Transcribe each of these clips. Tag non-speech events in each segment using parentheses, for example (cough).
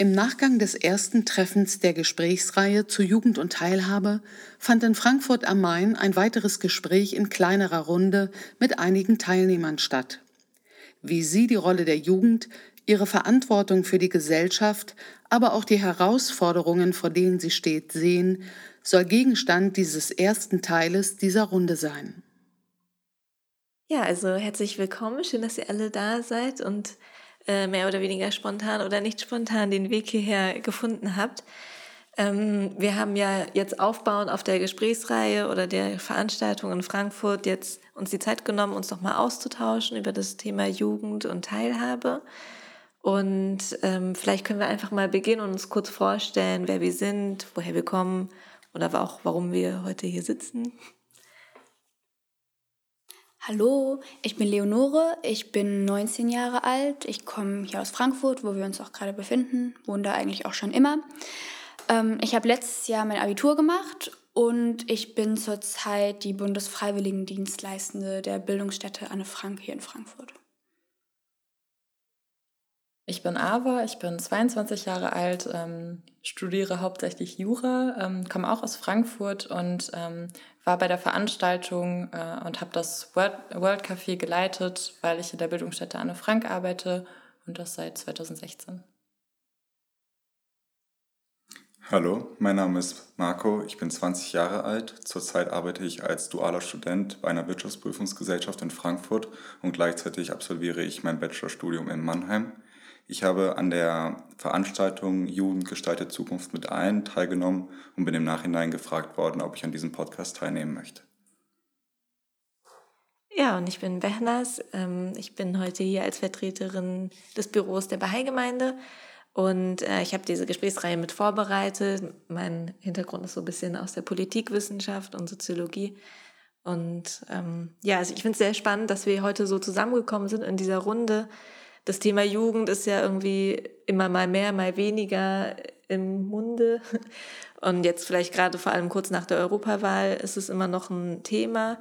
Im Nachgang des ersten Treffens der Gesprächsreihe zu Jugend und Teilhabe fand in Frankfurt am Main ein weiteres Gespräch in kleinerer Runde mit einigen Teilnehmern statt. Wie sie die Rolle der Jugend, ihre Verantwortung für die Gesellschaft, aber auch die Herausforderungen, vor denen sie steht, sehen, soll Gegenstand dieses ersten Teiles dieser Runde sein. Ja, also herzlich willkommen. Schön, dass ihr alle da seid und äh, mehr oder weniger spontan oder nicht spontan den Weg hierher gefunden habt. Ähm, wir haben ja jetzt aufbauend auf der Gesprächsreihe oder der Veranstaltung in Frankfurt jetzt uns die Zeit genommen, uns nochmal auszutauschen über das Thema Jugend und Teilhabe. Und ähm, vielleicht können wir einfach mal beginnen und uns kurz vorstellen, wer wir sind, woher wir kommen oder auch warum wir heute hier sitzen. Hallo, ich bin Leonore, ich bin 19 Jahre alt, ich komme hier aus Frankfurt, wo wir uns auch gerade befinden, wohne da eigentlich auch schon immer. Ähm, ich habe letztes Jahr mein Abitur gemacht und ich bin zurzeit die Bundesfreiwilligendienstleistende der Bildungsstätte Anne Frank hier in Frankfurt. Ich bin Ava, ich bin 22 Jahre alt, ähm, studiere hauptsächlich Jura, ähm, komme auch aus Frankfurt und ähm, war bei der Veranstaltung äh, und habe das World, World Café geleitet, weil ich in der Bildungsstätte Anne Frank arbeite und das seit 2016. Hallo, mein Name ist Marco, ich bin 20 Jahre alt. Zurzeit arbeite ich als dualer Student bei einer Wirtschaftsprüfungsgesellschaft in Frankfurt und gleichzeitig absolviere ich mein Bachelorstudium in Mannheim. Ich habe an der Veranstaltung Jugend gestaltet Zukunft mit ein teilgenommen und bin im Nachhinein gefragt worden, ob ich an diesem Podcast teilnehmen möchte. Ja, und ich bin Behnaz. Ähm, ich bin heute hier als Vertreterin des Büros der Bahai-Gemeinde und äh, ich habe diese Gesprächsreihe mit vorbereitet. Mein Hintergrund ist so ein bisschen aus der Politikwissenschaft und Soziologie. Und ähm, ja, also ich finde es sehr spannend, dass wir heute so zusammengekommen sind in dieser Runde das Thema Jugend ist ja irgendwie immer mal mehr, mal weniger im Munde. Und jetzt vielleicht gerade vor allem kurz nach der Europawahl ist es immer noch ein Thema.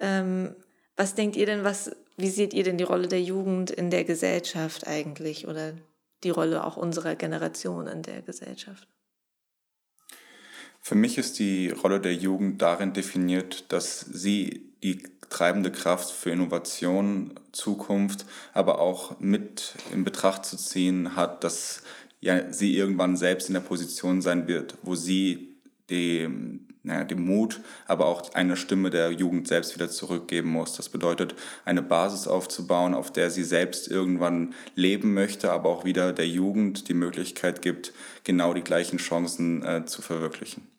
Ähm, was denkt ihr denn, was, wie seht ihr denn die Rolle der Jugend in der Gesellschaft eigentlich oder die Rolle auch unserer Generation in der Gesellschaft? Für mich ist die Rolle der Jugend darin definiert, dass sie die treibende Kraft für Innovation, Zukunft, aber auch mit in Betracht zu ziehen hat, dass ja, sie irgendwann selbst in der Position sein wird, wo sie die, naja, den Mut, aber auch eine Stimme der Jugend selbst wieder zurückgeben muss. Das bedeutet, eine Basis aufzubauen, auf der sie selbst irgendwann leben möchte, aber auch wieder der Jugend die Möglichkeit gibt, genau die gleichen Chancen äh, zu verwirklichen.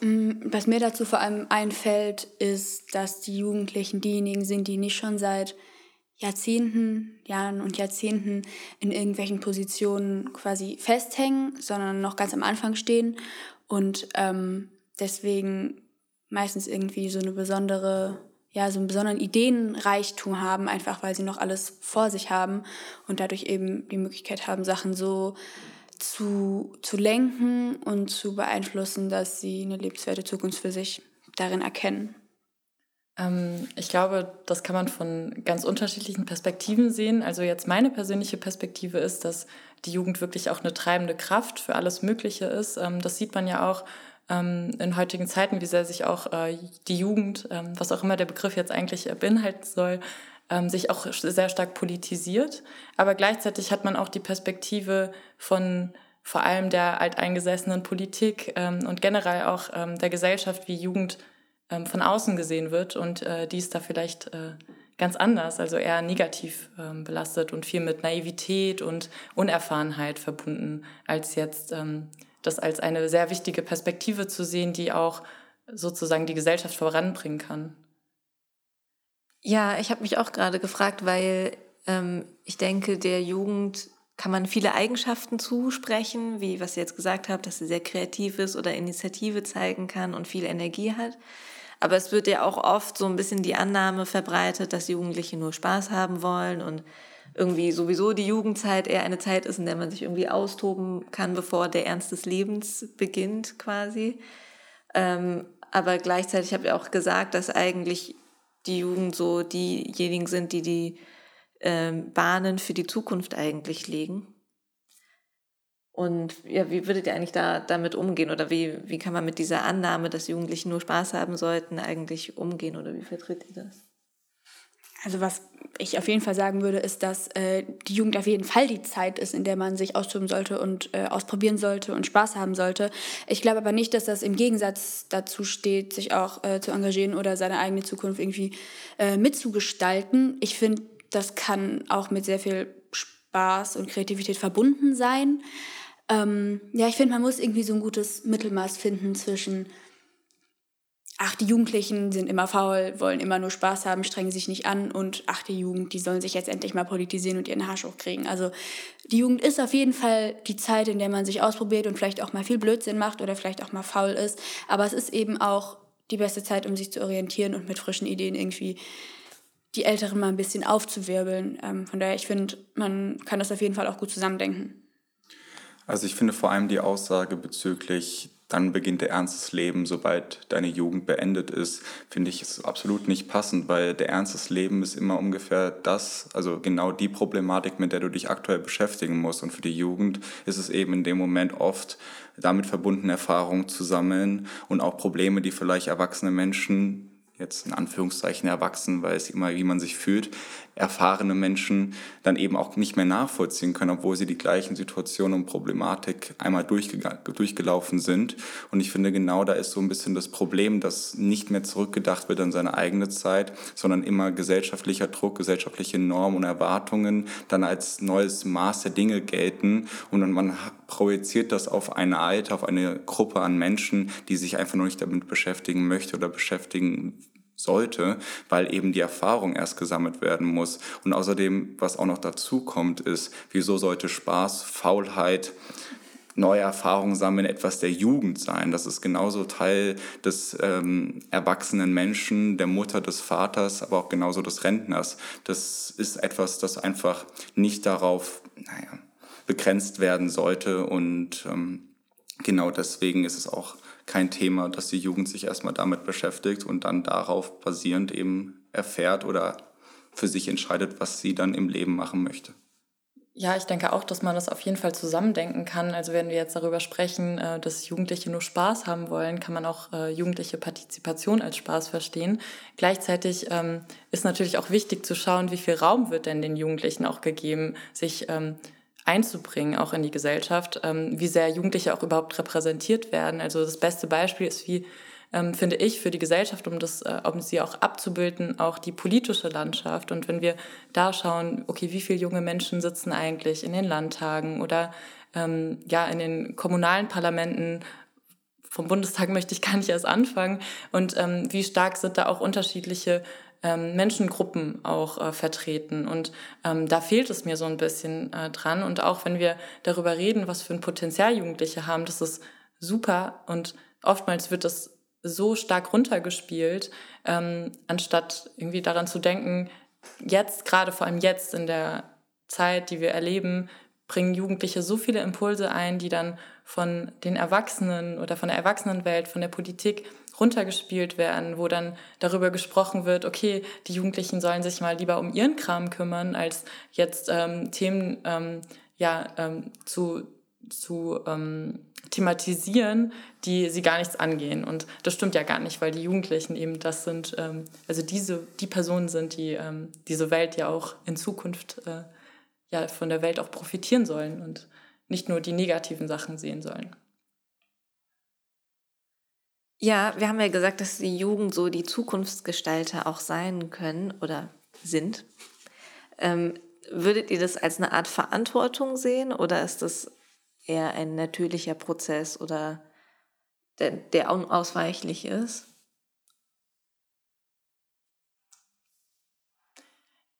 Mm, was mir dazu vor allem einfällt, ist, dass die Jugendlichen diejenigen sind, die nicht schon seit Jahrzehnten, Jahren und Jahrzehnten in irgendwelchen Positionen quasi festhängen, sondern noch ganz am Anfang stehen und ähm, deswegen meistens irgendwie so eine besondere, ja, so einen besonderen Ideenreichtum haben, einfach weil sie noch alles vor sich haben und dadurch eben die Möglichkeit haben, Sachen so zu, zu lenken und zu beeinflussen, dass sie eine lebenswerte Zukunft für sich darin erkennen? Ähm, ich glaube, das kann man von ganz unterschiedlichen Perspektiven sehen. Also jetzt meine persönliche Perspektive ist, dass die Jugend wirklich auch eine treibende Kraft für alles Mögliche ist. Ähm, das sieht man ja auch ähm, in heutigen Zeiten, wie sehr sich auch äh, die Jugend, was auch immer der Begriff jetzt eigentlich beinhalten soll, ähm, sich auch sehr stark politisiert. Aber gleichzeitig hat man auch die Perspektive von vor allem der alteingesessenen Politik ähm, und generell auch ähm, der Gesellschaft, wie Jugend ähm, von außen gesehen wird. Und äh, die ist da vielleicht äh, ganz anders, also eher negativ ähm, belastet und viel mit Naivität und Unerfahrenheit verbunden, als jetzt ähm, das als eine sehr wichtige Perspektive zu sehen, die auch sozusagen die Gesellschaft voranbringen kann. Ja, ich habe mich auch gerade gefragt, weil ähm, ich denke, der Jugend kann man viele Eigenschaften zusprechen, wie was ihr jetzt gesagt habt, dass sie sehr kreativ ist oder Initiative zeigen kann und viel Energie hat. Aber es wird ja auch oft so ein bisschen die Annahme verbreitet, dass Jugendliche nur Spaß haben wollen und irgendwie sowieso die Jugendzeit eher eine Zeit ist, in der man sich irgendwie austoben kann, bevor der Ernst des Lebens beginnt quasi. Ähm, aber gleichzeitig habe ich auch gesagt, dass eigentlich die Jugend so diejenigen sind, die die äh, Bahnen für die Zukunft eigentlich legen? Und ja, wie würdet ihr eigentlich da damit umgehen? Oder wie, wie kann man mit dieser Annahme, dass Jugendliche nur Spaß haben sollten, eigentlich umgehen? Oder wie vertritt ihr das? Also was ich auf jeden Fall sagen würde, ist, dass äh, die Jugend auf jeden Fall die Zeit ist, in der man sich austoben sollte und äh, ausprobieren sollte und Spaß haben sollte. Ich glaube aber nicht, dass das im Gegensatz dazu steht, sich auch äh, zu engagieren oder seine eigene Zukunft irgendwie äh, mitzugestalten. Ich finde, das kann auch mit sehr viel Spaß und Kreativität verbunden sein. Ähm, ja, ich finde, man muss irgendwie so ein gutes Mittelmaß finden zwischen, ach, die Jugendlichen sind immer faul, wollen immer nur Spaß haben, strengen sich nicht an und ach, die Jugend, die sollen sich jetzt endlich mal politisieren und ihren Arsch hochkriegen. Also die Jugend ist auf jeden Fall die Zeit, in der man sich ausprobiert und vielleicht auch mal viel Blödsinn macht oder vielleicht auch mal faul ist. Aber es ist eben auch die beste Zeit, um sich zu orientieren und mit frischen Ideen irgendwie die Älteren mal ein bisschen aufzuwirbeln. Ähm, von daher, ich finde, man kann das auf jeden Fall auch gut zusammendenken. Also ich finde vor allem die Aussage bezüglich dann beginnt der Ernst des Lebens, sobald deine Jugend beendet ist, finde ich es absolut nicht passend, weil der Ernst des Lebens ist immer ungefähr das, also genau die Problematik, mit der du dich aktuell beschäftigen musst. Und für die Jugend ist es eben in dem Moment oft damit verbunden, Erfahrungen zu sammeln und auch Probleme, die vielleicht erwachsene Menschen jetzt in Anführungszeichen erwachsen, weil es immer, wie man sich fühlt, erfahrene Menschen dann eben auch nicht mehr nachvollziehen können, obwohl sie die gleichen Situationen und Problematik einmal durchgelaufen sind. Und ich finde, genau da ist so ein bisschen das Problem, dass nicht mehr zurückgedacht wird an seine eigene Zeit, sondern immer gesellschaftlicher Druck, gesellschaftliche Normen und Erwartungen dann als neues Maß der Dinge gelten. Und man projiziert das auf eine Alter, auf eine Gruppe an Menschen, die sich einfach nur nicht damit beschäftigen möchte oder beschäftigen sollte, weil eben die Erfahrung erst gesammelt werden muss. Und außerdem, was auch noch dazu kommt, ist, wieso sollte Spaß, Faulheit, neue Erfahrungen sammeln etwas der Jugend sein. Das ist genauso Teil des ähm, erwachsenen Menschen, der Mutter, des Vaters, aber auch genauso des Rentners. Das ist etwas, das einfach nicht darauf naja, begrenzt werden sollte. Und ähm, genau deswegen ist es auch kein Thema, dass die Jugend sich erstmal damit beschäftigt und dann darauf basierend eben erfährt oder für sich entscheidet, was sie dann im Leben machen möchte. Ja, ich denke auch, dass man das auf jeden Fall zusammendenken kann. Also wenn wir jetzt darüber sprechen, äh, dass Jugendliche nur Spaß haben wollen, kann man auch äh, jugendliche Partizipation als Spaß verstehen. Gleichzeitig ähm, ist natürlich auch wichtig zu schauen, wie viel Raum wird denn den Jugendlichen auch gegeben, sich ähm, einzubringen, auch in die Gesellschaft, ähm, wie sehr Jugendliche auch überhaupt repräsentiert werden. Also das beste Beispiel ist, wie ähm, finde ich, für die Gesellschaft, um, das, äh, um sie auch abzubilden, auch die politische Landschaft. Und wenn wir da schauen, okay, wie viele junge Menschen sitzen eigentlich in den Landtagen oder ähm, ja in den kommunalen Parlamenten, vom Bundestag (laughs) möchte ich gar nicht erst anfangen. Und ähm, wie stark sind da auch unterschiedliche ähm, Menschengruppen auch äh, vertreten. Und ähm, da fehlt es mir so ein bisschen äh, dran. Und auch wenn wir darüber reden, was für ein Potenzial Jugendliche haben, das ist super. Und oftmals wird das so stark runtergespielt, ähm, anstatt irgendwie daran zu denken, jetzt, gerade vor allem jetzt in der Zeit, die wir erleben, bringen Jugendliche so viele Impulse ein, die dann von den Erwachsenen oder von der Erwachsenenwelt, von der Politik runtergespielt werden, wo dann darüber gesprochen wird, okay, die Jugendlichen sollen sich mal lieber um ihren Kram kümmern, als jetzt ähm, Themen ähm, ja, ähm, zu, zu ähm, thematisieren, die sie gar nichts angehen. Und das stimmt ja gar nicht, weil die Jugendlichen eben das sind, ähm, also diese, die Personen sind, die ähm, diese Welt ja auch in Zukunft äh, ja von der Welt auch profitieren sollen und nicht nur die negativen Sachen sehen sollen. Ja, wir haben ja gesagt, dass die Jugend so die Zukunftsgestalter auch sein können oder sind. Ähm, würdet ihr das als eine Art Verantwortung sehen oder ist das eher ein natürlicher Prozess oder der, der unausweichlich ist?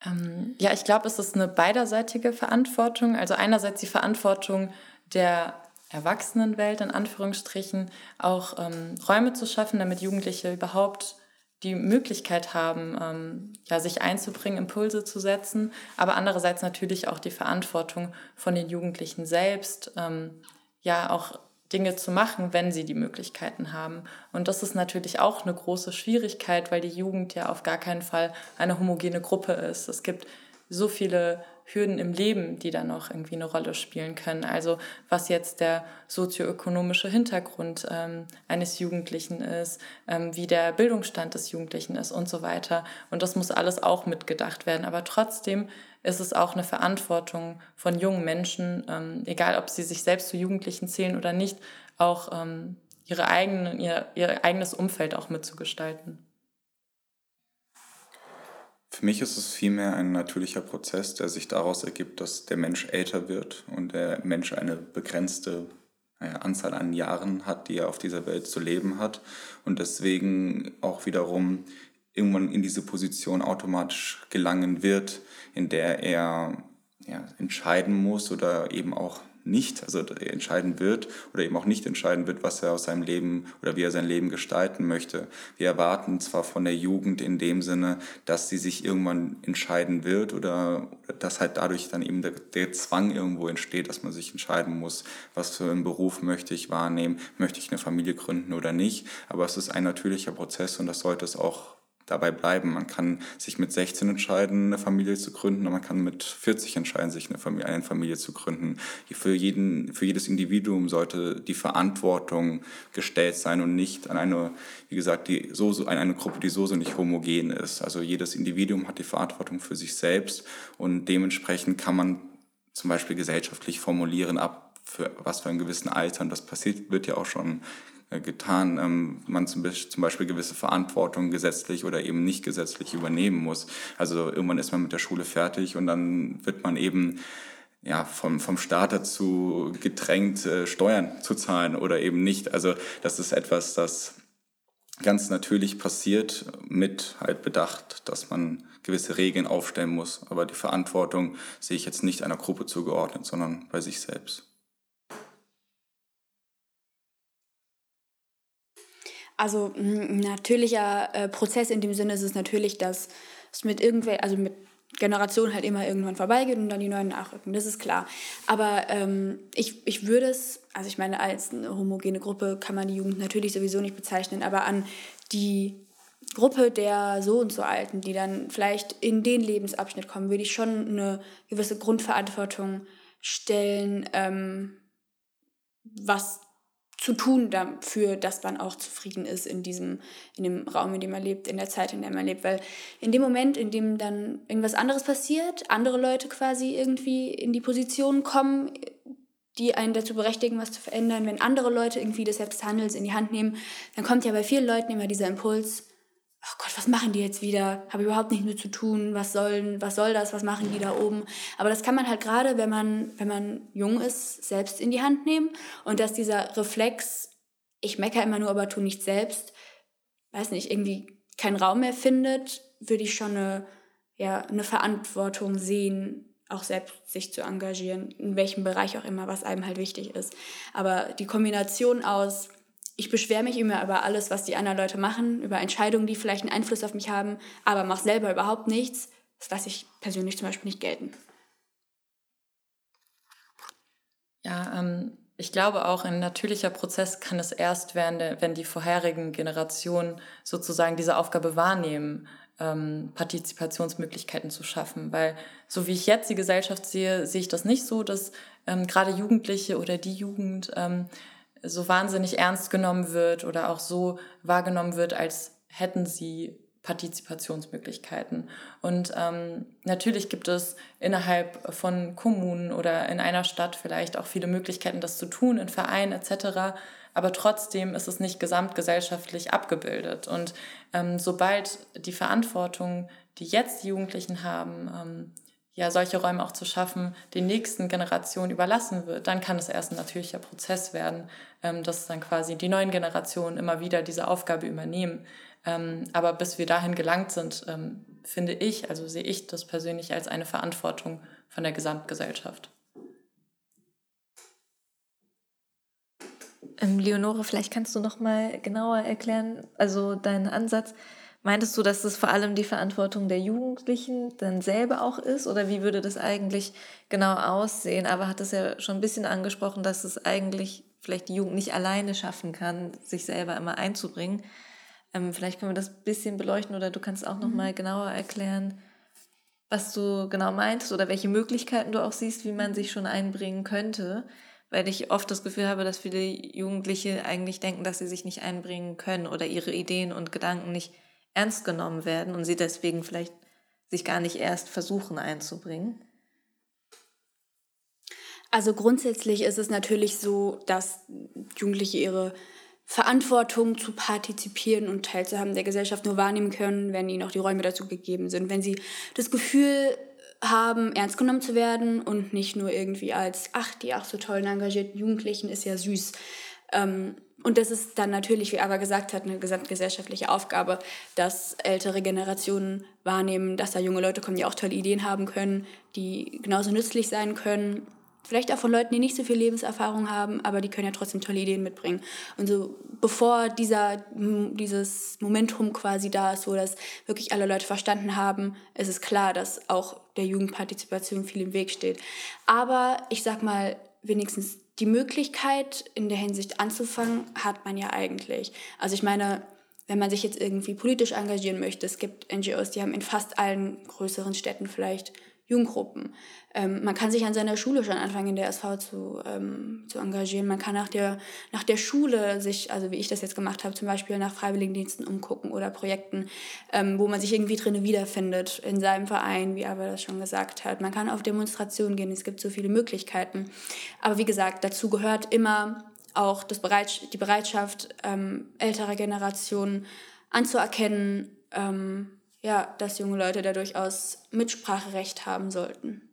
Ähm, ja, ich glaube, es ist eine beiderseitige Verantwortung. Also einerseits die Verantwortung der Erwachsenenwelt in Anführungsstrichen auch ähm, Räume zu schaffen, damit Jugendliche überhaupt die Möglichkeit haben, ähm, ja, sich einzubringen, Impulse zu setzen, aber andererseits natürlich auch die Verantwortung von den Jugendlichen selbst, ähm, ja auch Dinge zu machen, wenn sie die Möglichkeiten haben. Und das ist natürlich auch eine große Schwierigkeit, weil die Jugend ja auf gar keinen Fall eine homogene Gruppe ist. Es gibt so viele Hürden im Leben, die da noch irgendwie eine Rolle spielen können. Also was jetzt der sozioökonomische Hintergrund ähm, eines Jugendlichen ist, ähm, wie der Bildungsstand des Jugendlichen ist und so weiter. Und das muss alles auch mitgedacht werden. Aber trotzdem ist es auch eine Verantwortung von jungen Menschen, ähm, egal ob sie sich selbst zu Jugendlichen zählen oder nicht, auch ähm, ihre eigenen, ihr, ihr eigenes Umfeld auch mitzugestalten. Für mich ist es vielmehr ein natürlicher Prozess, der sich daraus ergibt, dass der Mensch älter wird und der Mensch eine begrenzte Anzahl an Jahren hat, die er auf dieser Welt zu leben hat und deswegen auch wiederum irgendwann in diese Position automatisch gelangen wird, in der er ja, entscheiden muss oder eben auch nicht, also entscheiden wird oder eben auch nicht entscheiden wird, was er aus seinem Leben oder wie er sein Leben gestalten möchte. Wir erwarten zwar von der Jugend in dem Sinne, dass sie sich irgendwann entscheiden wird oder dass halt dadurch dann eben der, der Zwang irgendwo entsteht, dass man sich entscheiden muss, was für einen Beruf möchte ich wahrnehmen, möchte ich eine Familie gründen oder nicht. Aber es ist ein natürlicher Prozess und das sollte es auch dabei bleiben. Man kann sich mit 16 entscheiden, eine Familie zu gründen, und man kann mit 40 entscheiden, sich eine Familie, eine Familie zu gründen. Für, jeden, für jedes Individuum sollte die Verantwortung gestellt sein und nicht an eine, wie gesagt, die so, so, an eine Gruppe, die so, so nicht homogen ist. Also jedes Individuum hat die Verantwortung für sich selbst und dementsprechend kann man zum Beispiel gesellschaftlich formulieren, ab für was für einen gewissen Alter, und das passiert, wird ja auch schon getan, ähm, man zum Beispiel gewisse Verantwortung gesetzlich oder eben nicht gesetzlich übernehmen muss. Also irgendwann ist man mit der Schule fertig und dann wird man eben ja, vom, vom Staat dazu gedrängt, äh, Steuern zu zahlen oder eben nicht. Also das ist etwas, das ganz natürlich passiert, mit halt Bedacht, dass man gewisse Regeln aufstellen muss. Aber die Verantwortung sehe ich jetzt nicht einer Gruppe zugeordnet, sondern bei sich selbst. Also ein natürlicher äh, Prozess in dem Sinne ist es natürlich, dass es mit irgendwelchen, also mit Generationen halt immer irgendwann vorbeigeht und dann die neuen nachrücken, das ist klar. Aber ähm, ich, ich würde es, also ich meine, als eine homogene Gruppe kann man die Jugend natürlich sowieso nicht bezeichnen, aber an die Gruppe der so und so Alten, die dann vielleicht in den Lebensabschnitt kommen, würde ich schon eine gewisse Grundverantwortung stellen, ähm, was zu tun dafür, dass man auch zufrieden ist in diesem, in dem Raum, in dem man lebt, in der Zeit, in der man lebt. Weil in dem Moment, in dem dann irgendwas anderes passiert, andere Leute quasi irgendwie in die Position kommen, die einen dazu berechtigen, was zu verändern, wenn andere Leute irgendwie des Handels in die Hand nehmen, dann kommt ja bei vielen Leuten immer dieser Impuls, oh Gott, was machen die jetzt wieder? Habe überhaupt nichts mit zu tun. Was sollen, was soll das? Was machen die da oben? Aber das kann man halt gerade, wenn man, wenn man jung ist, selbst in die Hand nehmen. Und dass dieser Reflex, ich meckere immer nur, aber tu nicht selbst, weiß nicht, irgendwie keinen Raum mehr findet, würde ich schon eine, ja, eine Verantwortung sehen, auch selbst sich zu engagieren, in welchem Bereich auch immer, was einem halt wichtig ist. Aber die Kombination aus ich beschwere mich immer über alles, was die anderen Leute machen, über Entscheidungen, die vielleicht einen Einfluss auf mich haben, aber mache selber überhaupt nichts. Das lasse ich persönlich zum Beispiel nicht gelten. Ja, ähm, ich glaube auch, ein natürlicher Prozess kann es erst werden, wenn die vorherigen Generationen sozusagen diese Aufgabe wahrnehmen, ähm, Partizipationsmöglichkeiten zu schaffen. Weil so wie ich jetzt die Gesellschaft sehe, sehe ich das nicht so, dass ähm, gerade Jugendliche oder die Jugend ähm, so wahnsinnig ernst genommen wird oder auch so wahrgenommen wird, als hätten sie Partizipationsmöglichkeiten. Und ähm, natürlich gibt es innerhalb von Kommunen oder in einer Stadt vielleicht auch viele Möglichkeiten, das zu tun, in Vereinen etc. Aber trotzdem ist es nicht gesamtgesellschaftlich abgebildet. Und ähm, sobald die Verantwortung, die jetzt die Jugendlichen haben, ähm, ja, solche Räume auch zu schaffen, den nächsten Generationen überlassen wird, dann kann es erst ein natürlicher Prozess werden, ähm, dass dann quasi die neuen Generationen immer wieder diese Aufgabe übernehmen. Ähm, aber bis wir dahin gelangt sind, ähm, finde ich, also sehe ich das persönlich als eine Verantwortung von der Gesamtgesellschaft. Ähm, Leonore, vielleicht kannst du noch mal genauer erklären, also deinen Ansatz. Meintest du, dass es vor allem die Verantwortung der Jugendlichen dann selber auch ist? Oder wie würde das eigentlich genau aussehen? Aber hat es ja schon ein bisschen angesprochen, dass es eigentlich vielleicht die Jugend nicht alleine schaffen kann, sich selber immer einzubringen. Ähm, vielleicht können wir das ein bisschen beleuchten oder du kannst auch noch mhm. mal genauer erklären, was du genau meinst oder welche Möglichkeiten du auch siehst, wie man sich schon einbringen könnte, weil ich oft das Gefühl habe, dass viele Jugendliche eigentlich denken, dass sie sich nicht einbringen können oder ihre Ideen und Gedanken nicht ernst genommen werden und sie deswegen vielleicht sich gar nicht erst versuchen einzubringen. Also grundsätzlich ist es natürlich so, dass Jugendliche ihre Verantwortung zu partizipieren und teilzuhaben der Gesellschaft nur wahrnehmen können, wenn ihnen auch die Räume dazu gegeben sind. Wenn sie das Gefühl haben, ernst genommen zu werden und nicht nur irgendwie als, ach, die ach so tollen, engagierten Jugendlichen ist ja süß. Ähm, und das ist dann natürlich, wie aber gesagt hat, eine gesamtgesellschaftliche Aufgabe, dass ältere Generationen wahrnehmen, dass da junge Leute kommen, die auch tolle Ideen haben können, die genauso nützlich sein können Vielleicht auch von Leuten, die nicht so viel Lebenserfahrung haben, aber die können ja trotzdem tolle Ideen mitbringen. Und so bevor dieser, dieses Momentum quasi da ist, wo das wirklich alle Leute verstanden haben, ist es klar, dass auch der Jugendpartizipation viel im Weg steht. Aber ich sag mal, wenigstens die Möglichkeit in der Hinsicht anzufangen, hat man ja eigentlich. Also ich meine, wenn man sich jetzt irgendwie politisch engagieren möchte, es gibt NGOs, die haben in fast allen größeren Städten vielleicht Jugendgruppen. Ähm, man kann sich an seiner Schule schon anfangen, in der SV zu, ähm, zu engagieren. Man kann nach der, nach der Schule sich, also wie ich das jetzt gemacht habe, zum Beispiel nach Freiwilligendiensten umgucken oder Projekten, ähm, wo man sich irgendwie drin wiederfindet, in seinem Verein, wie aber das schon gesagt hat. Man kann auf Demonstrationen gehen, es gibt so viele Möglichkeiten. Aber wie gesagt, dazu gehört immer auch das Bereit, die Bereitschaft ähm, älterer Generationen anzuerkennen, ähm, ja, dass junge Leute da durchaus Mitspracherecht haben sollten.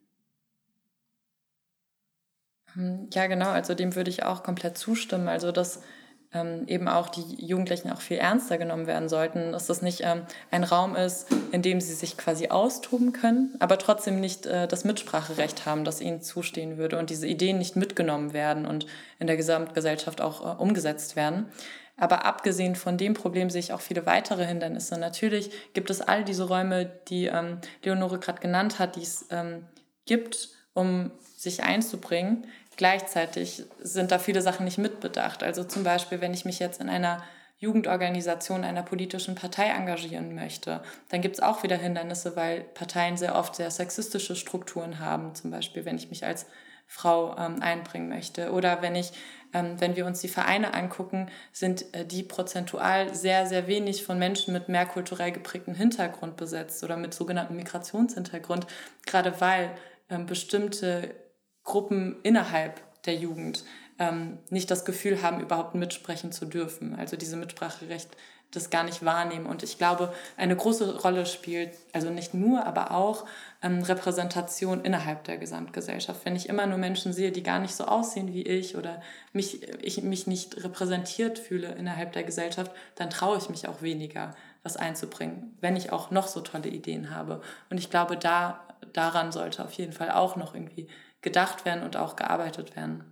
Hm, ja, genau, also dem würde ich auch komplett zustimmen. Also, dass ähm, eben auch die Jugendlichen auch viel ernster genommen werden sollten, dass das nicht ähm, ein Raum ist, in dem sie sich quasi austoben können, aber trotzdem nicht äh, das Mitspracherecht haben, das ihnen zustehen würde und diese Ideen nicht mitgenommen werden und in der Gesamtgesellschaft auch äh, umgesetzt werden. Aber abgesehen von dem Problem sehe ich auch viele weitere Hindernisse. Natürlich gibt es all diese Räume, die ähm, Leonore gerade genannt hat, die es ähm, gibt, um sich einzubringen. Gleichzeitig sind da viele Sachen nicht mitbedacht. Also zum Beispiel, wenn ich mich jetzt in einer Jugendorganisation einer politischen Partei engagieren möchte, dann gibt es auch wieder Hindernisse, weil Parteien sehr oft sehr sexistische Strukturen haben. Zum Beispiel, wenn ich mich als Frau ähm, einbringen möchte. Oder wenn ich ähm, wenn wir uns die Vereine angucken, sind äh, die prozentual sehr, sehr wenig von Menschen mit mehr kulturell geprägten Hintergrund besetzt oder mit sogenanntem Migrationshintergrund, gerade weil ähm, bestimmte Gruppen innerhalb der Jugend ähm, nicht das Gefühl haben, überhaupt mitsprechen zu dürfen. Also diese Mitspracherecht das gar nicht wahrnehmen. Und ich glaube, eine große Rolle spielt, also nicht nur, aber auch ähm, Repräsentation innerhalb der Gesamtgesellschaft. Wenn ich immer nur Menschen sehe, die gar nicht so aussehen wie ich oder mich, ich mich nicht repräsentiert fühle innerhalb der Gesellschaft, dann traue ich mich auch weniger, was einzubringen, wenn ich auch noch so tolle Ideen habe. Und ich glaube, da, daran sollte auf jeden Fall auch noch irgendwie gedacht werden und auch gearbeitet werden.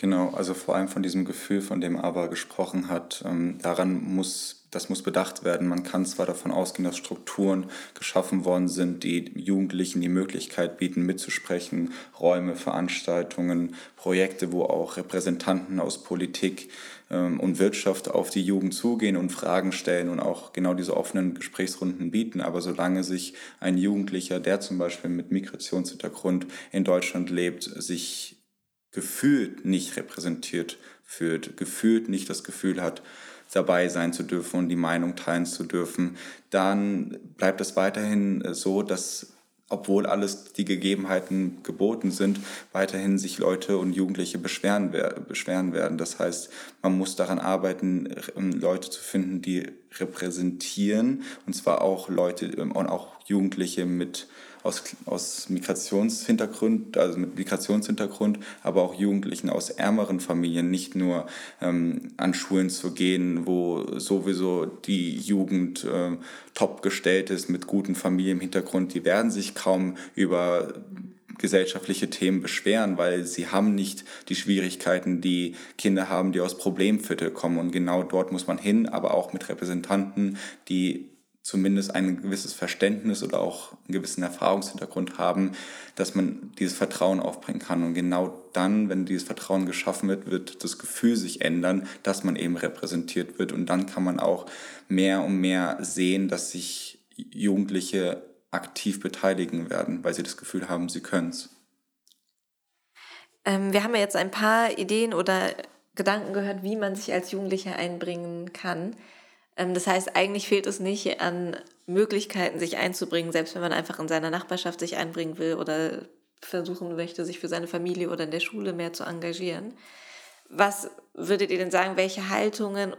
Genau, also vor allem von diesem Gefühl, von dem Ava gesprochen hat, ähm, daran muss, das muss bedacht werden. Man kann zwar davon ausgehen, dass Strukturen geschaffen worden sind, die Jugendlichen die Möglichkeit bieten, mitzusprechen, Räume, Veranstaltungen, Projekte, wo auch Repräsentanten aus Politik und Wirtschaft auf die Jugend zugehen und Fragen stellen und auch genau diese offenen Gesprächsrunden bieten. Aber solange sich ein Jugendlicher, der zum Beispiel mit Migrationshintergrund in Deutschland lebt, sich gefühlt nicht repräsentiert fühlt, gefühlt nicht das Gefühl hat, dabei sein zu dürfen und die Meinung teilen zu dürfen, dann bleibt es weiterhin so, dass obwohl alles die Gegebenheiten geboten sind, weiterhin sich Leute und Jugendliche beschweren, beschweren werden. Das heißt, man muss daran arbeiten, Leute zu finden, die repräsentieren, und zwar auch Leute und auch Jugendliche mit aus, aus Migrationshintergrund, also mit Migrationshintergrund, aber auch Jugendlichen aus ärmeren Familien, nicht nur ähm, an Schulen zu gehen, wo sowieso die Jugend äh, top gestellt ist mit gutem Familienhintergrund, die werden sich kaum über gesellschaftliche Themen beschweren, weil sie haben nicht die Schwierigkeiten, die Kinder haben, die aus Problemviertel kommen. Und genau dort muss man hin, aber auch mit Repräsentanten, die zumindest ein gewisses Verständnis oder auch einen gewissen Erfahrungshintergrund haben, dass man dieses Vertrauen aufbringen kann. Und genau dann, wenn dieses Vertrauen geschaffen wird, wird das Gefühl sich ändern, dass man eben repräsentiert wird. Und dann kann man auch mehr und mehr sehen, dass sich Jugendliche aktiv beteiligen werden, weil sie das Gefühl haben, sie können es. Ähm, wir haben ja jetzt ein paar Ideen oder Gedanken gehört, wie man sich als Jugendlicher einbringen kann. Ähm, das heißt, eigentlich fehlt es nicht an Möglichkeiten, sich einzubringen, selbst wenn man einfach in seiner Nachbarschaft sich einbringen will oder versuchen möchte, sich für seine Familie oder in der Schule mehr zu engagieren. Was würdet ihr denn sagen, welche Haltungen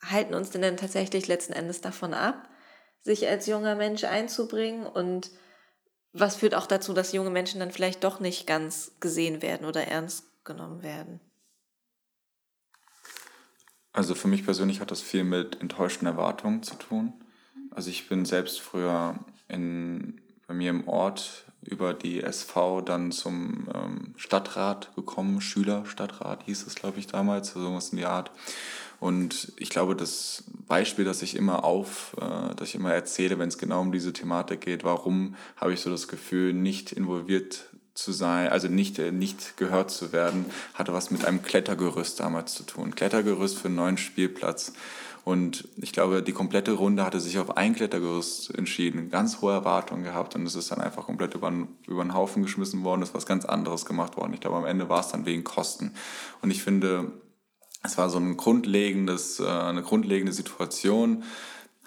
halten uns denn, denn tatsächlich letzten Endes davon ab, sich als junger Mensch einzubringen und was führt auch dazu, dass junge Menschen dann vielleicht doch nicht ganz gesehen werden oder ernst genommen werden? Also für mich persönlich hat das viel mit enttäuschten Erwartungen zu tun. Also ich bin selbst früher in, bei mir im Ort über die SV dann zum ähm, Stadtrat gekommen, Schülerstadtrat hieß es, glaube ich, damals, so was in die Art. Und ich glaube, das Beispiel, das ich immer auf, äh, das ich immer erzähle, wenn es genau um diese Thematik geht, warum habe ich so das Gefühl, nicht involviert zu sein, also nicht, äh, nicht gehört zu werden, hatte was mit einem Klettergerüst damals zu tun. Klettergerüst für einen neuen Spielplatz. Und ich glaube, die komplette Runde hatte sich auf ein Klettergerüst entschieden, ganz hohe Erwartungen gehabt und es ist dann einfach komplett über, über den Haufen geschmissen worden, es ist was ganz anderes gemacht worden. Ich glaube, am Ende war es dann wegen Kosten. Und ich finde, es war so ein grundlegendes, äh, eine grundlegende Situation,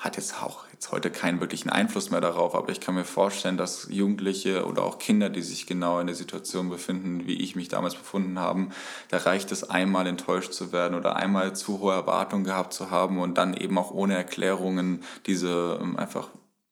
hat jetzt auch jetzt heute keinen wirklichen Einfluss mehr darauf, aber ich kann mir vorstellen, dass Jugendliche oder auch Kinder, die sich genau in der Situation befinden, wie ich mich damals befunden habe, da reicht es einmal enttäuscht zu werden oder einmal zu hohe Erwartungen gehabt zu haben und dann eben auch ohne Erklärungen diese ähm, einfach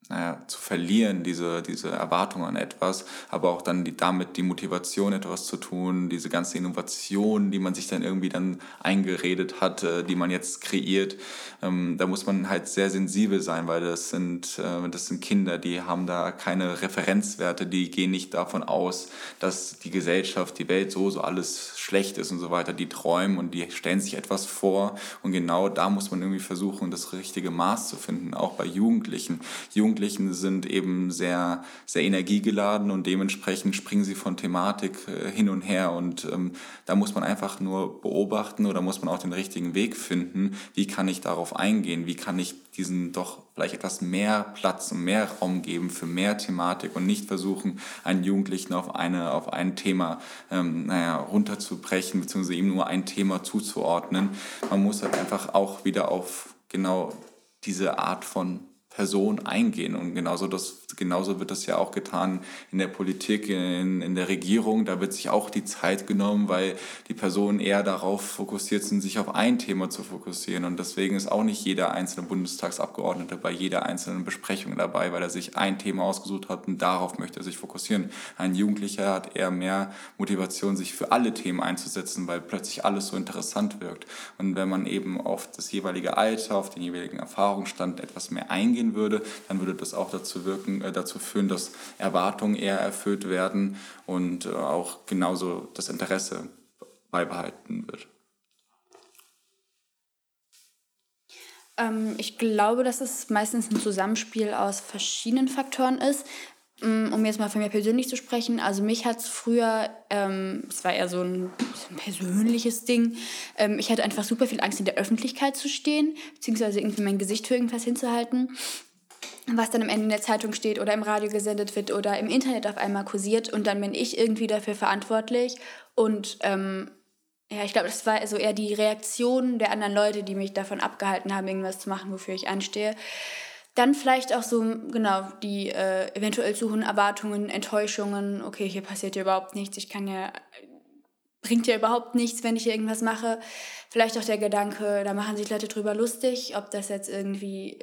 naja, zu verlieren, diese, diese Erwartung an etwas, aber auch dann die, damit die Motivation, etwas zu tun, diese ganze Innovation, die man sich dann irgendwie dann eingeredet hat, äh, die man jetzt kreiert, ähm, da muss man halt sehr sensibel sein, weil das sind, äh, das sind Kinder, die haben da keine Referenzwerte, die gehen nicht davon aus, dass die Gesellschaft, die Welt so, so alles schlecht ist und so weiter, die träumen und die stellen sich etwas vor und genau da muss man irgendwie versuchen, das richtige Maß zu finden, auch bei Jugendlichen. Jugendlichen sind eben sehr, sehr energiegeladen und dementsprechend springen sie von Thematik äh, hin und her. Und ähm, da muss man einfach nur beobachten oder muss man auch den richtigen Weg finden. Wie kann ich darauf eingehen? Wie kann ich diesen doch vielleicht etwas mehr Platz und mehr Raum geben für mehr Thematik und nicht versuchen, einen Jugendlichen auf, eine, auf ein Thema ähm, naja, runterzubrechen, beziehungsweise ihm nur ein Thema zuzuordnen. Man muss halt einfach auch wieder auf genau diese Art von Person eingehen. Und genauso, das, genauso wird das ja auch getan in der Politik, in, in der Regierung. Da wird sich auch die Zeit genommen, weil die Personen eher darauf fokussiert sind, sich auf ein Thema zu fokussieren. Und deswegen ist auch nicht jeder einzelne Bundestagsabgeordnete bei jeder einzelnen Besprechung dabei, weil er sich ein Thema ausgesucht hat und darauf möchte er sich fokussieren. Ein Jugendlicher hat eher mehr Motivation, sich für alle Themen einzusetzen, weil plötzlich alles so interessant wirkt. Und wenn man eben auf das jeweilige Alter, auf den jeweiligen Erfahrungsstand etwas mehr eingehen würde, dann würde das auch dazu, wirken, äh, dazu führen, dass Erwartungen eher erfüllt werden und äh, auch genauso das Interesse beibehalten wird. Ähm, ich glaube, dass es meistens ein Zusammenspiel aus verschiedenen Faktoren ist. Mm, um jetzt mal von mir persönlich zu sprechen, also mich hat es früher, ähm, es war eher so ein, so ein persönliches Ding, ähm, ich hatte einfach super viel Angst, in der Öffentlichkeit zu stehen, beziehungsweise irgendwie mein Gesicht für irgendwas hinzuhalten, was dann am Ende in der Zeitung steht oder im Radio gesendet wird oder im Internet auf einmal kursiert und dann bin ich irgendwie dafür verantwortlich und ähm, ja, ich glaube, das war so eher die Reaktion der anderen Leute, die mich davon abgehalten haben, irgendwas zu machen, wofür ich anstehe. Dann vielleicht auch so, genau, die äh, eventuell zu hohen Erwartungen, Enttäuschungen. Okay, hier passiert ja überhaupt nichts. Ich kann ja, bringt ja überhaupt nichts, wenn ich hier irgendwas mache. Vielleicht auch der Gedanke, da machen sich Leute drüber lustig, ob das jetzt irgendwie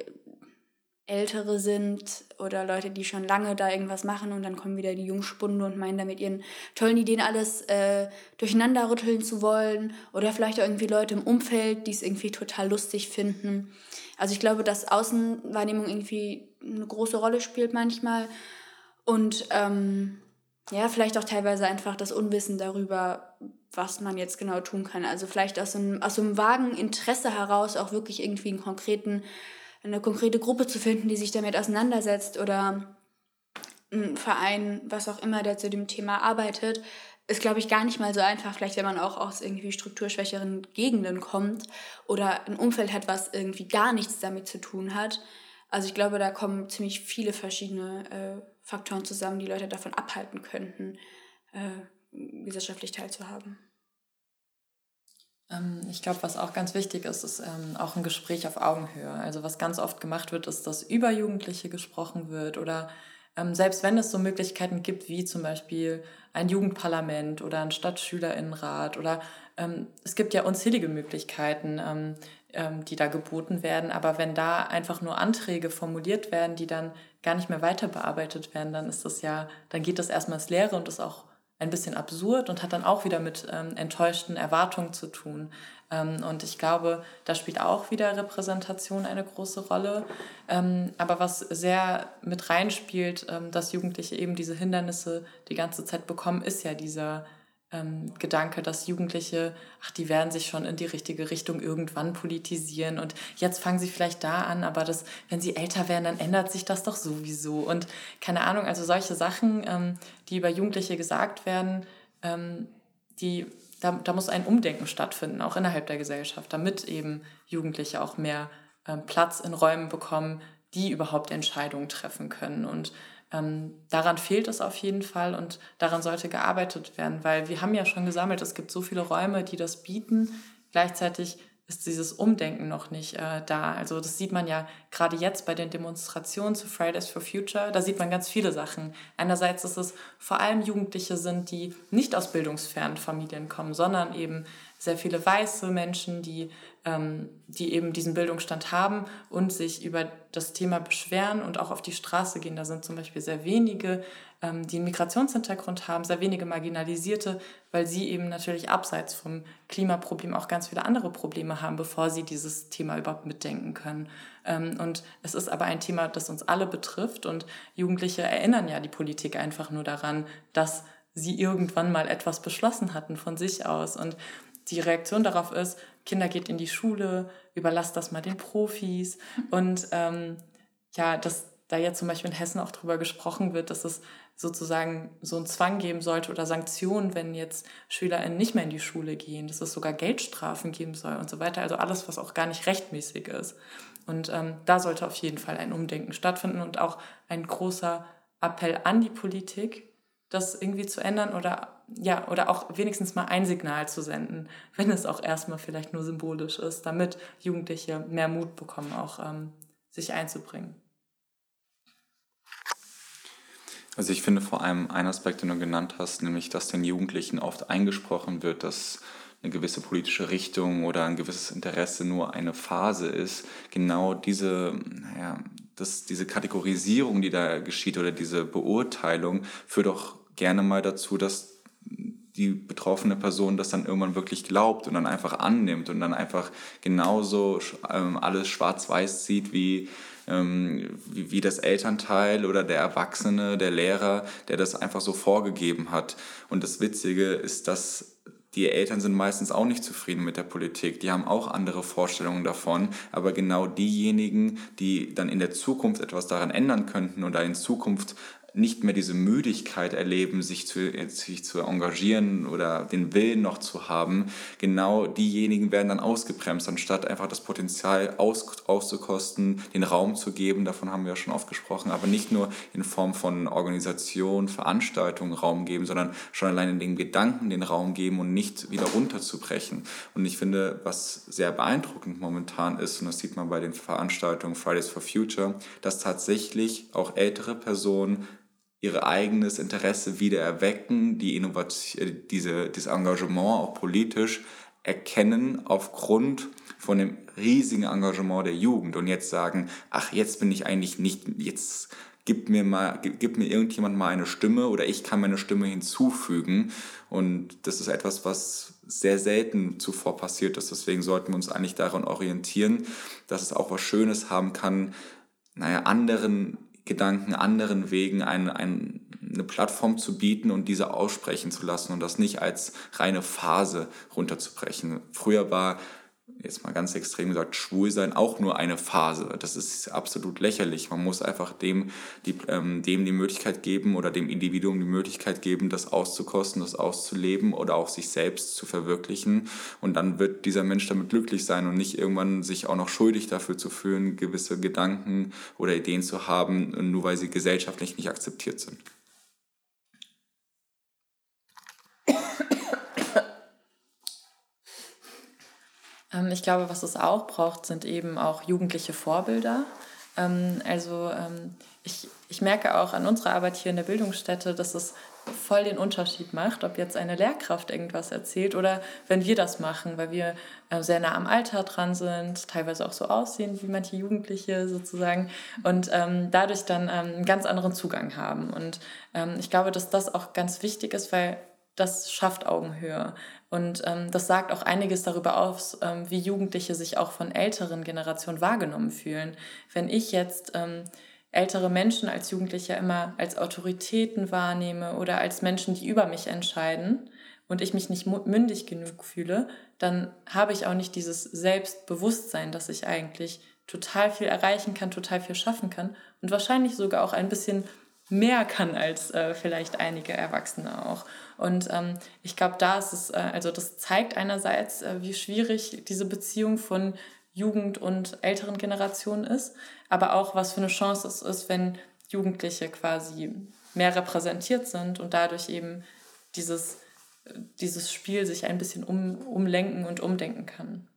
Ältere sind oder Leute, die schon lange da irgendwas machen und dann kommen wieder die Jungspunde und meinen da mit ihren tollen Ideen alles äh, durcheinander rütteln zu wollen oder vielleicht auch irgendwie Leute im Umfeld, die es irgendwie total lustig finden. Also ich glaube, dass Außenwahrnehmung irgendwie eine große Rolle spielt manchmal. Und ähm, ja, vielleicht auch teilweise einfach das Unwissen darüber, was man jetzt genau tun kann. Also vielleicht aus einem, aus einem vagen Interesse heraus auch wirklich irgendwie einen konkreten, eine konkrete Gruppe zu finden, die sich damit auseinandersetzt oder ein Verein, was auch immer, der zu dem Thema arbeitet, ist, glaube ich, gar nicht mal so einfach, vielleicht wenn man auch aus irgendwie strukturschwächeren Gegenden kommt oder ein Umfeld hat, was irgendwie gar nichts damit zu tun hat. Also ich glaube, da kommen ziemlich viele verschiedene äh, Faktoren zusammen, die Leute davon abhalten könnten, äh, gesellschaftlich teilzuhaben. Ähm, ich glaube, was auch ganz wichtig ist, ist ähm, auch ein Gespräch auf Augenhöhe. Also was ganz oft gemacht wird, ist, dass über Jugendliche gesprochen wird oder ähm, selbst wenn es so Möglichkeiten gibt, wie zum Beispiel ein Jugendparlament oder ein Stadtschülerinnenrat oder ähm, es gibt ja unzählige Möglichkeiten, ähm, ähm, die da geboten werden, aber wenn da einfach nur Anträge formuliert werden, die dann gar nicht mehr weiter bearbeitet werden, dann ist das ja, dann geht das erstmal ins Leere und ist auch ein bisschen absurd und hat dann auch wieder mit ähm, enttäuschten Erwartungen zu tun. Ähm, und ich glaube, da spielt auch wieder Repräsentation eine große Rolle. Ähm, aber was sehr mit reinspielt, ähm, dass Jugendliche eben diese Hindernisse die ganze Zeit bekommen, ist ja dieser ähm, Gedanke, dass Jugendliche, ach, die werden sich schon in die richtige Richtung irgendwann politisieren und jetzt fangen sie vielleicht da an, aber das, wenn sie älter werden, dann ändert sich das doch sowieso. Und keine Ahnung, also solche Sachen, ähm, die über Jugendliche gesagt werden, ähm, die, da, da muss ein Umdenken stattfinden, auch innerhalb der Gesellschaft, damit eben Jugendliche auch mehr ähm, Platz in Räumen bekommen, die überhaupt Entscheidungen treffen können. Und ähm, daran fehlt es auf jeden Fall und daran sollte gearbeitet werden, weil wir haben ja schon gesammelt, es gibt so viele Räume, die das bieten. Gleichzeitig ist dieses Umdenken noch nicht äh, da. Also das sieht man ja gerade jetzt bei den Demonstrationen zu Fridays for Future. Da sieht man ganz viele Sachen. Einerseits, dass es vor allem Jugendliche sind, die nicht aus bildungsfernen Familien kommen, sondern eben sehr viele weiße Menschen, die, die eben diesen Bildungsstand haben und sich über das Thema beschweren und auch auf die Straße gehen. Da sind zum Beispiel sehr wenige, ähm, die einen Migrationshintergrund haben, sehr wenige Marginalisierte, weil sie eben natürlich abseits vom Klimaproblem auch ganz viele andere Probleme haben, bevor sie dieses Thema überhaupt mitdenken können. Ähm, und es ist aber ein Thema, das uns alle betrifft und Jugendliche erinnern ja die Politik einfach nur daran, dass sie irgendwann mal etwas beschlossen hatten von sich aus. Und die Reaktion darauf ist, Kinder geht in die Schule, überlasst das mal den Profis. Und ähm, ja, dass da jetzt zum Beispiel in Hessen auch drüber gesprochen wird, dass es sozusagen so einen Zwang geben sollte oder Sanktionen, wenn jetzt SchülerInnen nicht mehr in die Schule gehen, dass es sogar Geldstrafen geben soll und so weiter. Also alles, was auch gar nicht rechtmäßig ist. Und ähm, da sollte auf jeden Fall ein Umdenken stattfinden und auch ein großer Appell an die Politik, das irgendwie zu ändern oder ja, oder auch wenigstens mal ein Signal zu senden, (laughs) wenn es auch erstmal vielleicht nur symbolisch ist, damit Jugendliche mehr Mut bekommen, auch ähm, sich einzubringen. Also ich finde vor allem ein Aspekt, den du genannt hast, nämlich dass den Jugendlichen oft eingesprochen wird, dass eine gewisse politische Richtung oder ein gewisses Interesse nur eine Phase ist. Genau diese, ja, das, diese Kategorisierung, die da geschieht oder diese Beurteilung führt auch gerne mal dazu, dass die betroffene Person das dann irgendwann wirklich glaubt und dann einfach annimmt und dann einfach genauso ähm, alles schwarz-weiß sieht wie, ähm, wie, wie das Elternteil oder der Erwachsene, der Lehrer, der das einfach so vorgegeben hat. Und das Witzige ist, dass die Eltern sind meistens auch nicht zufrieden mit der Politik. Die haben auch andere Vorstellungen davon. Aber genau diejenigen, die dann in der Zukunft etwas daran ändern könnten oder in Zukunft nicht mehr diese Müdigkeit erleben, sich zu, sich zu engagieren oder den Willen noch zu haben, genau diejenigen werden dann ausgebremst, anstatt einfach das Potenzial aus, auszukosten, den Raum zu geben, davon haben wir ja schon oft gesprochen, aber nicht nur in Form von Organisation, Veranstaltungen Raum geben, sondern schon allein in den Gedanken den Raum geben und nicht wieder runterzubrechen. Und ich finde, was sehr beeindruckend momentan ist, und das sieht man bei den Veranstaltungen Fridays for Future, dass tatsächlich auch ältere Personen ihr eigenes Interesse wieder erwecken, die Innovation, äh, diese, dieses Engagement auch politisch erkennen aufgrund von dem riesigen Engagement der Jugend und jetzt sagen, ach, jetzt bin ich eigentlich nicht, jetzt gibt mir mal, gibt mir irgendjemand mal eine Stimme oder ich kann meine Stimme hinzufügen und das ist etwas, was sehr selten zuvor passiert ist. Deswegen sollten wir uns eigentlich daran orientieren, dass es auch was Schönes haben kann, naja, anderen Gedanken, anderen Wegen ein, ein, eine Plattform zu bieten und diese aussprechen zu lassen und das nicht als reine Phase runterzubrechen. Früher war jetzt mal ganz extrem gesagt, schwul sein auch nur eine Phase. Das ist absolut lächerlich. Man muss einfach dem die, ähm, dem die Möglichkeit geben oder dem Individuum die Möglichkeit geben, das auszukosten, das auszuleben oder auch sich selbst zu verwirklichen. Und dann wird dieser Mensch damit glücklich sein und nicht irgendwann sich auch noch schuldig dafür zu fühlen, gewisse Gedanken oder Ideen zu haben, nur weil sie gesellschaftlich nicht akzeptiert sind. Ich glaube, was es auch braucht, sind eben auch jugendliche Vorbilder. Ähm, also ähm, ich, ich merke auch an unserer Arbeit hier in der Bildungsstätte, dass es voll den Unterschied macht, ob jetzt eine Lehrkraft irgendwas erzählt oder wenn wir das machen, weil wir äh, sehr nah am Alter dran sind, teilweise auch so aussehen wie manche Jugendliche sozusagen und ähm, dadurch dann ähm, einen ganz anderen Zugang haben. Und ähm, ich glaube, dass das auch ganz wichtig ist, weil das schafft Augenhöhe. Und ähm, das sagt auch einiges darüber aus, ähm, wie Jugendliche sich auch von älteren Generationen wahrgenommen fühlen. Wenn ich jetzt ähm, ältere Menschen als Jugendliche immer als Autoritäten wahrnehme oder als Menschen, die über mich entscheiden und ich mich nicht mündig genug fühle, dann habe ich auch nicht dieses Selbstbewusstsein, dass ich eigentlich total viel erreichen kann, total viel schaffen kann und wahrscheinlich sogar auch ein bisschen mehr kann als äh, vielleicht einige Erwachsene auch. Und ähm, ich glaube, da ist es, äh, also das zeigt einerseits, äh, wie schwierig diese Beziehung von Jugend und älteren Generationen ist, aber auch, was für eine Chance es ist, wenn Jugendliche quasi mehr repräsentiert sind und dadurch eben dieses, äh, dieses Spiel sich ein bisschen um, umlenken und umdenken kann.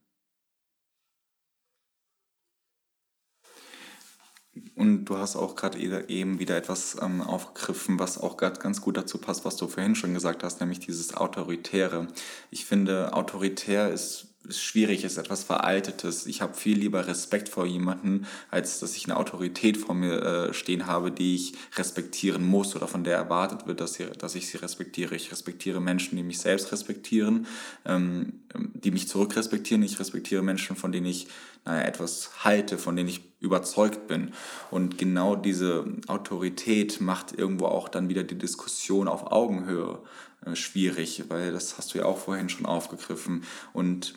Und du hast auch gerade eben wieder etwas ähm, aufgegriffen, was auch gerade ganz gut dazu passt, was du vorhin schon gesagt hast, nämlich dieses Autoritäre. Ich finde, autoritär ist ist schwierig, ist etwas Veraltetes. Ich habe viel lieber Respekt vor jemandem, als dass ich eine Autorität vor mir äh, stehen habe, die ich respektieren muss oder von der erwartet wird, dass, sie, dass ich sie respektiere. Ich respektiere Menschen, die mich selbst respektieren, ähm, die mich zurückrespektieren. Ich respektiere Menschen, von denen ich naja, etwas halte, von denen ich überzeugt bin. Und genau diese Autorität macht irgendwo auch dann wieder die Diskussion auf Augenhöhe äh, schwierig, weil das hast du ja auch vorhin schon aufgegriffen. Und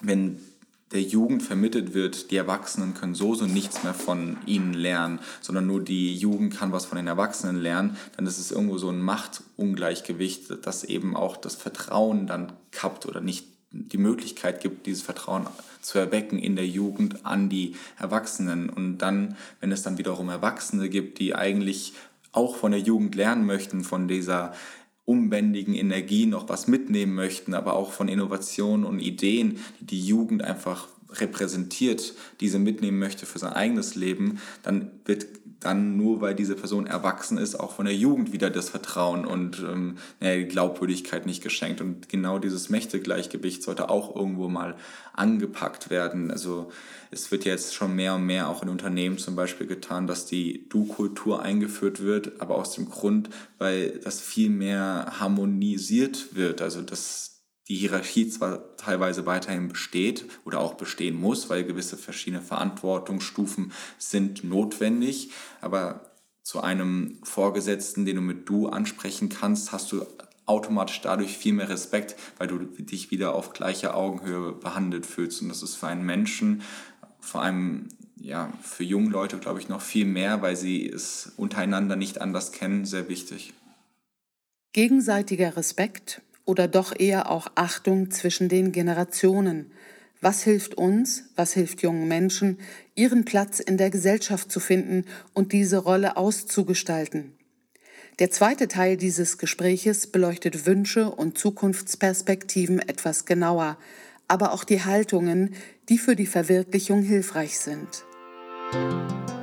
wenn der Jugend vermittelt wird, die Erwachsenen können so so nichts mehr von ihnen lernen, sondern nur die Jugend kann was von den Erwachsenen lernen, dann ist es irgendwo so ein Machtungleichgewicht, das eben auch das Vertrauen dann kappt oder nicht die Möglichkeit gibt, dieses Vertrauen zu erwecken in der Jugend an die Erwachsenen. Und dann, wenn es dann wiederum Erwachsene gibt, die eigentlich auch von der Jugend lernen möchten, von dieser unbändigen Energie noch was mitnehmen möchten, aber auch von Innovationen und Ideen, die die Jugend einfach repräsentiert, diese mitnehmen möchte für sein eigenes Leben, dann wird dann nur, weil diese Person erwachsen ist, auch von der Jugend wieder das Vertrauen und ähm, die Glaubwürdigkeit nicht geschenkt. Und genau dieses Mächtegleichgewicht sollte auch irgendwo mal angepackt werden. Also es wird jetzt schon mehr und mehr auch in Unternehmen zum Beispiel getan, dass die Du-Kultur eingeführt wird, aber aus dem Grund, weil das viel mehr harmonisiert wird. Also dass die Hierarchie zwar teilweise weiterhin besteht oder auch bestehen muss, weil gewisse verschiedene Verantwortungsstufen sind notwendig, aber zu einem Vorgesetzten, den du mit du ansprechen kannst, hast du automatisch dadurch viel mehr Respekt, weil du dich wieder auf gleicher Augenhöhe behandelt fühlst. Und das ist für einen Menschen, vor allem ja, für junge Leute, glaube ich, noch viel mehr, weil sie es untereinander nicht anders kennen, sehr wichtig. Gegenseitiger Respekt oder doch eher auch Achtung zwischen den Generationen? Was hilft uns, was hilft jungen Menschen, ihren Platz in der Gesellschaft zu finden und diese Rolle auszugestalten? Der zweite Teil dieses Gespräches beleuchtet Wünsche und Zukunftsperspektiven etwas genauer, aber auch die Haltungen, die für die Verwirklichung hilfreich sind. Musik